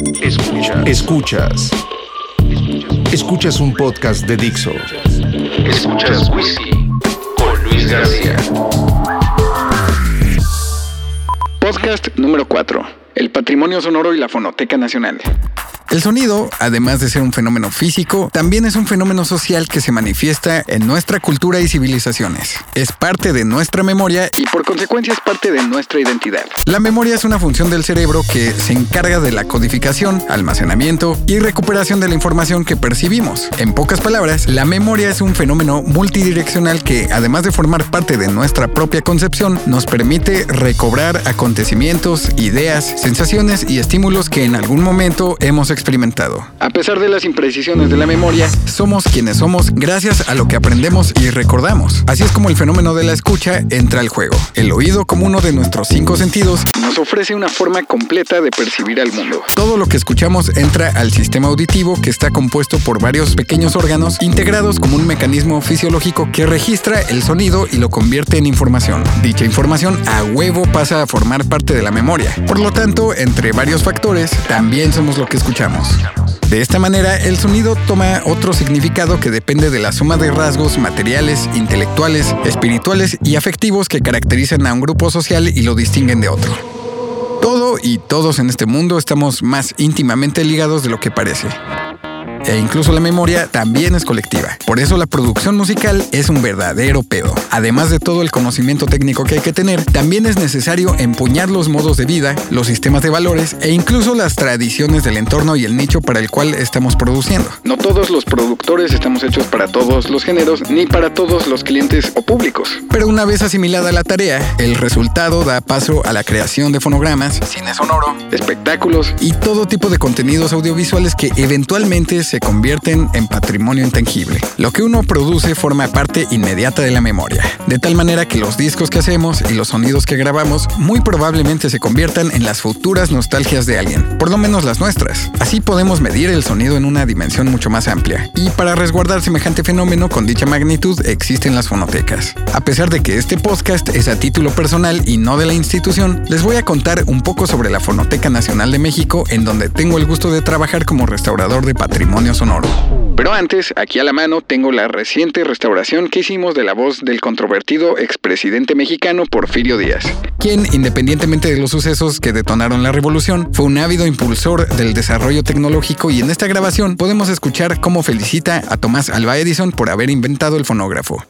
Escuchas. Escuchas. Escuchas un podcast de Dixo. Escuchas Wisi con Luis García. Podcast número 4. El patrimonio sonoro y la Fonoteca Nacional. El sonido, además de ser un fenómeno físico, también es un fenómeno social que se manifiesta en nuestra cultura y civilizaciones. Es parte de nuestra memoria y por consecuencia es parte de nuestra identidad. La memoria es una función del cerebro que se encarga de la codificación, almacenamiento y recuperación de la información que percibimos. En pocas palabras, la memoria es un fenómeno multidireccional que, además de formar parte de nuestra propia concepción, nos permite recobrar acontecimientos, ideas, sensaciones y estímulos que en algún momento hemos experimentado. A pesar de las imprecisiones de la memoria, somos quienes somos gracias a lo que aprendemos y recordamos. Así es como el fenómeno de la escucha entra al juego. El oído, como uno de nuestros cinco sentidos, nos ofrece una forma completa de percibir al mundo. Todo lo que escuchamos entra al sistema auditivo que está compuesto por varios pequeños órganos integrados como un mecanismo fisiológico que registra el sonido y lo convierte en información. Dicha información a huevo pasa a formar parte de la memoria. Por lo tanto, entre varios factores, también somos lo que escuchamos. De esta manera, el sonido toma otro significado que depende de la suma de rasgos materiales, intelectuales, espirituales y afectivos que caracterizan a un grupo social y lo distinguen de otro. Todo y todos en este mundo estamos más íntimamente ligados de lo que parece e incluso la memoria también es colectiva. Por eso la producción musical es un verdadero pedo. Además de todo el conocimiento técnico que hay que tener, también es necesario empuñar los modos de vida, los sistemas de valores e incluso las tradiciones del entorno y el nicho para el cual estamos produciendo. No todos los productores estamos hechos para todos los géneros ni para todos los clientes o públicos. Pero una vez asimilada la tarea, el resultado da paso a la creación de fonogramas, cine sonoro, espectáculos y todo tipo de contenidos audiovisuales que eventualmente se se convierten en patrimonio intangible. Lo que uno produce forma parte inmediata de la memoria, de tal manera que los discos que hacemos y los sonidos que grabamos muy probablemente se conviertan en las futuras nostalgias de alguien, por lo menos las nuestras. Así podemos medir el sonido en una dimensión mucho más amplia. Y para resguardar semejante fenómeno con dicha magnitud existen las fonotecas. A pesar de que este podcast es a título personal y no de la institución, les voy a contar un poco sobre la Fonoteca Nacional de México, en donde tengo el gusto de trabajar como restaurador de patrimonio sonoro. Pero antes, aquí a la mano, tengo la reciente restauración que hicimos de la voz del controvertido expresidente mexicano Porfirio Díaz, quien, independientemente de los sucesos que detonaron la revolución, fue un ávido impulsor del desarrollo tecnológico y en esta grabación podemos escuchar cómo felicita a Tomás Alba Edison por haber inventado el fonógrafo.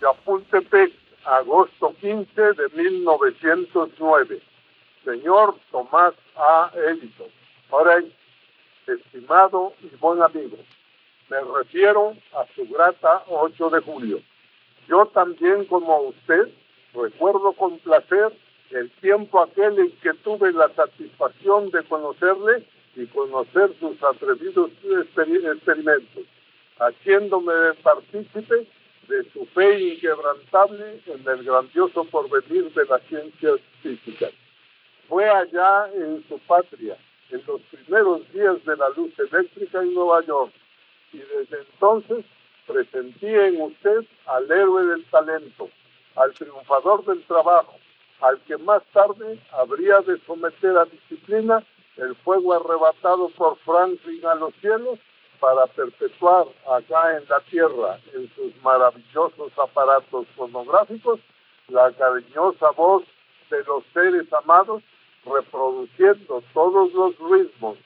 Chapultepec, agosto 15 de 1909. Señor Tomás A. Edison. Ahora estimado y buen amigo. Me refiero a su grata 8 de julio. Yo también, como usted, recuerdo con placer el tiempo aquel en que tuve la satisfacción de conocerle y conocer sus atrevidos experimentos, haciéndome partícipe de su fe inquebrantable en el grandioso porvenir de las ciencias físicas. Fue allá en su patria, en los primeros días de la luz eléctrica en Nueva York. Y desde entonces presentí en usted al héroe del talento, al triunfador del trabajo, al que más tarde habría de someter a disciplina el fuego arrebatado por Franklin a los cielos para perpetuar acá en la tierra, en sus maravillosos aparatos fonográficos, la cariñosa voz de los seres amados reproduciendo todos los ritmos,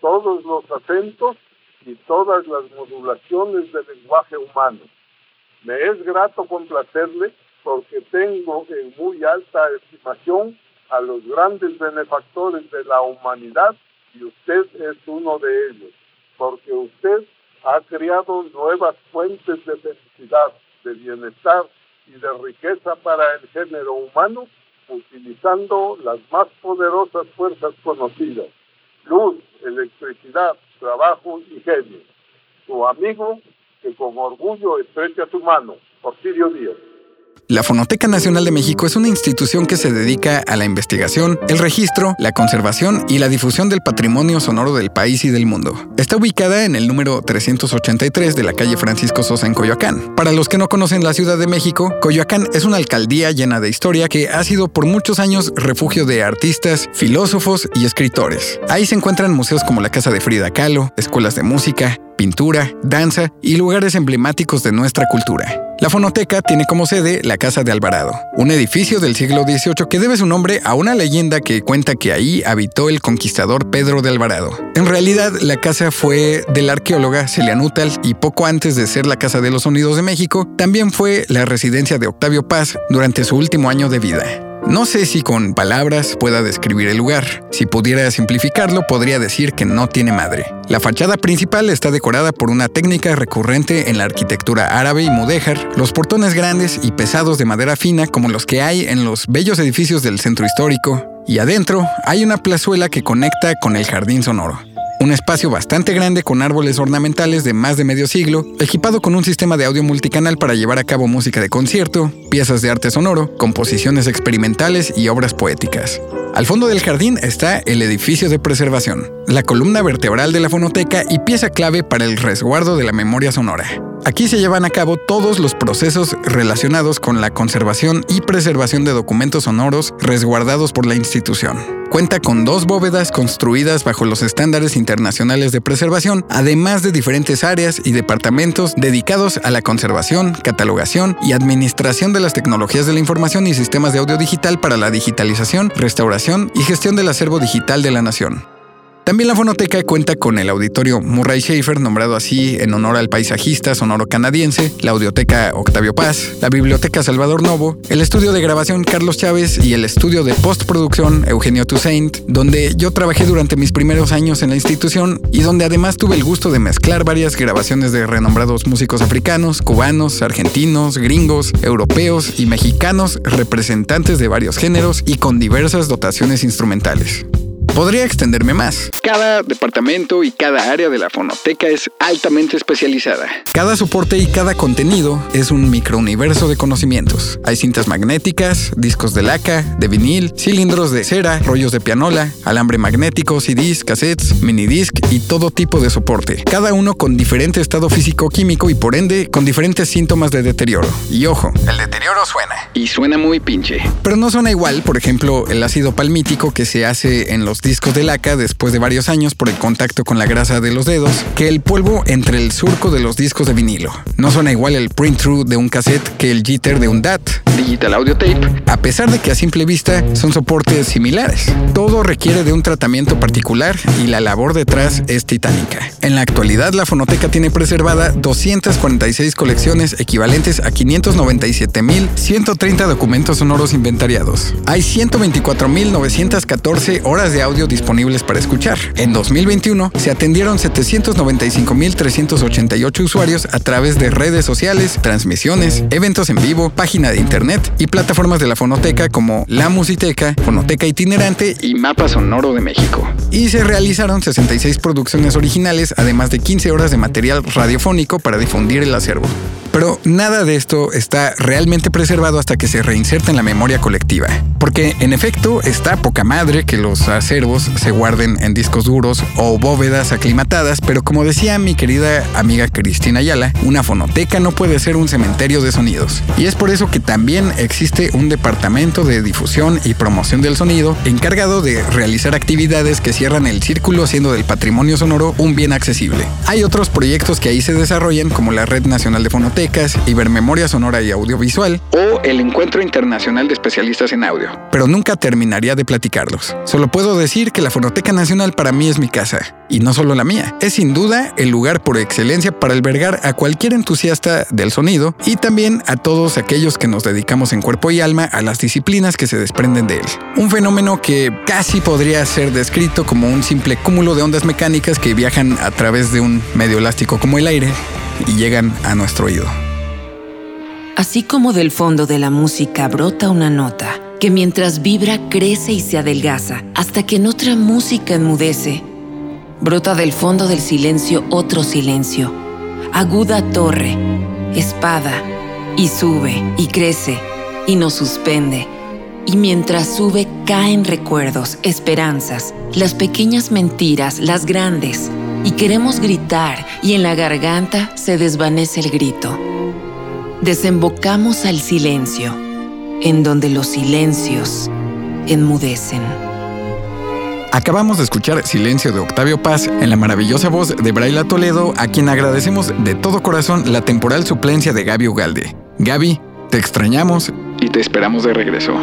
todos los acentos y todas las modulaciones del lenguaje humano. Me es grato complacerle porque tengo en muy alta estimación a los grandes benefactores de la humanidad y usted es uno de ellos, porque usted ha creado nuevas fuentes de felicidad, de bienestar y de riqueza para el género humano utilizando las más poderosas fuerzas conocidas, luz, electricidad, trabajo y genio. Su amigo que con orgullo estrecha su mano, Porfirio Díaz. La Fonoteca Nacional de México es una institución que se dedica a la investigación, el registro, la conservación y la difusión del patrimonio sonoro del país y del mundo. Está ubicada en el número 383 de la calle Francisco Sosa en Coyoacán. Para los que no conocen la Ciudad de México, Coyoacán es una alcaldía llena de historia que ha sido por muchos años refugio de artistas, filósofos y escritores. Ahí se encuentran museos como la Casa de Frida Kahlo, escuelas de música, pintura, danza y lugares emblemáticos de nuestra cultura. La fonoteca tiene como sede la Casa de Alvarado, un edificio del siglo XVIII que debe su nombre a una leyenda que cuenta que ahí habitó el conquistador Pedro de Alvarado. En realidad, la casa fue de la arqueóloga Celia Utal y poco antes de ser la Casa de los Sonidos de México, también fue la residencia de Octavio Paz durante su último año de vida. No sé si con palabras pueda describir el lugar. Si pudiera simplificarlo, podría decir que no tiene madre. La fachada principal está decorada por una técnica recurrente en la arquitectura árabe y mudéjar, los portones grandes y pesados de madera fina como los que hay en los bellos edificios del centro histórico, y adentro hay una plazuela que conecta con el jardín sonoro. Un espacio bastante grande con árboles ornamentales de más de medio siglo, equipado con un sistema de audio multicanal para llevar a cabo música de concierto, piezas de arte sonoro, composiciones experimentales y obras poéticas. Al fondo del jardín está el edificio de preservación, la columna vertebral de la fonoteca y pieza clave para el resguardo de la memoria sonora. Aquí se llevan a cabo todos los procesos relacionados con la conservación y preservación de documentos sonoros resguardados por la institución. Cuenta con dos bóvedas construidas bajo los estándares internacionales de preservación, además de diferentes áreas y departamentos dedicados a la conservación, catalogación y administración de las tecnologías de la información y sistemas de audio digital para la digitalización, restauración y gestión del acervo digital de la nación. También la fonoteca cuenta con el auditorio Murray Schaefer, nombrado así en honor al paisajista sonoro canadiense, la audioteca Octavio Paz, la biblioteca Salvador Novo, el estudio de grabación Carlos Chávez y el estudio de postproducción Eugenio Toussaint, donde yo trabajé durante mis primeros años en la institución y donde además tuve el gusto de mezclar varias grabaciones de renombrados músicos africanos, cubanos, argentinos, gringos, europeos y mexicanos, representantes de varios géneros y con diversas dotaciones instrumentales. Podría extenderme más. Cada departamento y cada área de la fonoteca es altamente especializada. Cada soporte y cada contenido es un microuniverso de conocimientos. Hay cintas magnéticas, discos de laca, de vinil, cilindros de cera, rollos de pianola, alambre magnético, CDs, cassettes, minidisc y todo tipo de soporte. Cada uno con diferente estado físico-químico y por ende con diferentes síntomas de deterioro. Y ojo, el deterioro suena. Y suena muy pinche. Pero no suena igual, por ejemplo, el ácido palmítico que se hace en los discos de laca después de varios años por el contacto con la grasa de los dedos que el polvo entre el surco de los discos de vinilo. No suena igual el print-through de un cassette que el jitter de un DAT, Digital Audio Tape, a pesar de que a simple vista son soportes similares. Todo requiere de un tratamiento particular y la labor detrás es titánica. En la actualidad, la fonoteca tiene preservada 246 colecciones equivalentes a 597.130 documentos sonoros inventariados. Hay 124.914 horas de audio disponibles para escuchar. En 2021 se atendieron 795.388 usuarios a través de redes sociales, transmisiones, eventos en vivo, página de internet y plataformas de la Fonoteca como La Musiteca, Fonoteca Itinerante y Mapa Sonoro de México. Y se realizaron 66 producciones originales, además de 15 horas de material radiofónico para difundir el acervo. Pero nada de esto está realmente preservado hasta que se reinserta en la memoria colectiva. Porque en efecto está poca madre que los acervos se guarden en discos duros o bóvedas aclimatadas, pero como decía mi querida amiga Cristina Ayala, una fonoteca no puede ser un cementerio de sonidos. Y es por eso que también existe un departamento de difusión y promoción del sonido encargado de realizar actividades que cierran el círculo haciendo del patrimonio sonoro un bien accesible. Hay otros proyectos que ahí se desarrollan como la Red Nacional de Fonotecas, Ibermemoria Sonora y Audiovisual o el Encuentro Internacional de Especialistas en Audio. Pero nunca terminaría de platicarlos. Solo puedo decir que la Fonoteca Nacional para mí es mi casa. Y no solo la mía. Es sin duda el lugar por excelencia para albergar a cualquier entusiasta del sonido y también a todos aquellos que nos dedicamos en cuerpo y alma a las disciplinas que se desprenden de él. Un fenómeno que casi podría ser descrito como un simple cúmulo de ondas mecánicas que viajan a través de un medio elástico como el aire y llegan a nuestro oído. Así como del fondo de la música brota una nota, que mientras vibra crece y se adelgaza, hasta que en otra música enmudece, brota del fondo del silencio otro silencio, aguda torre, espada, y sube y crece, y nos suspende. Y mientras sube caen recuerdos, esperanzas, las pequeñas mentiras, las grandes. Y queremos gritar y en la garganta se desvanece el grito. Desembocamos al silencio, en donde los silencios enmudecen. Acabamos de escuchar Silencio de Octavio Paz en la maravillosa voz de Braila Toledo, a quien agradecemos de todo corazón la temporal suplencia de Gaby Ugalde. Gaby, te extrañamos y te esperamos de regreso.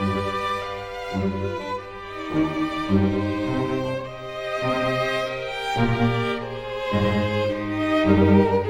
thank you.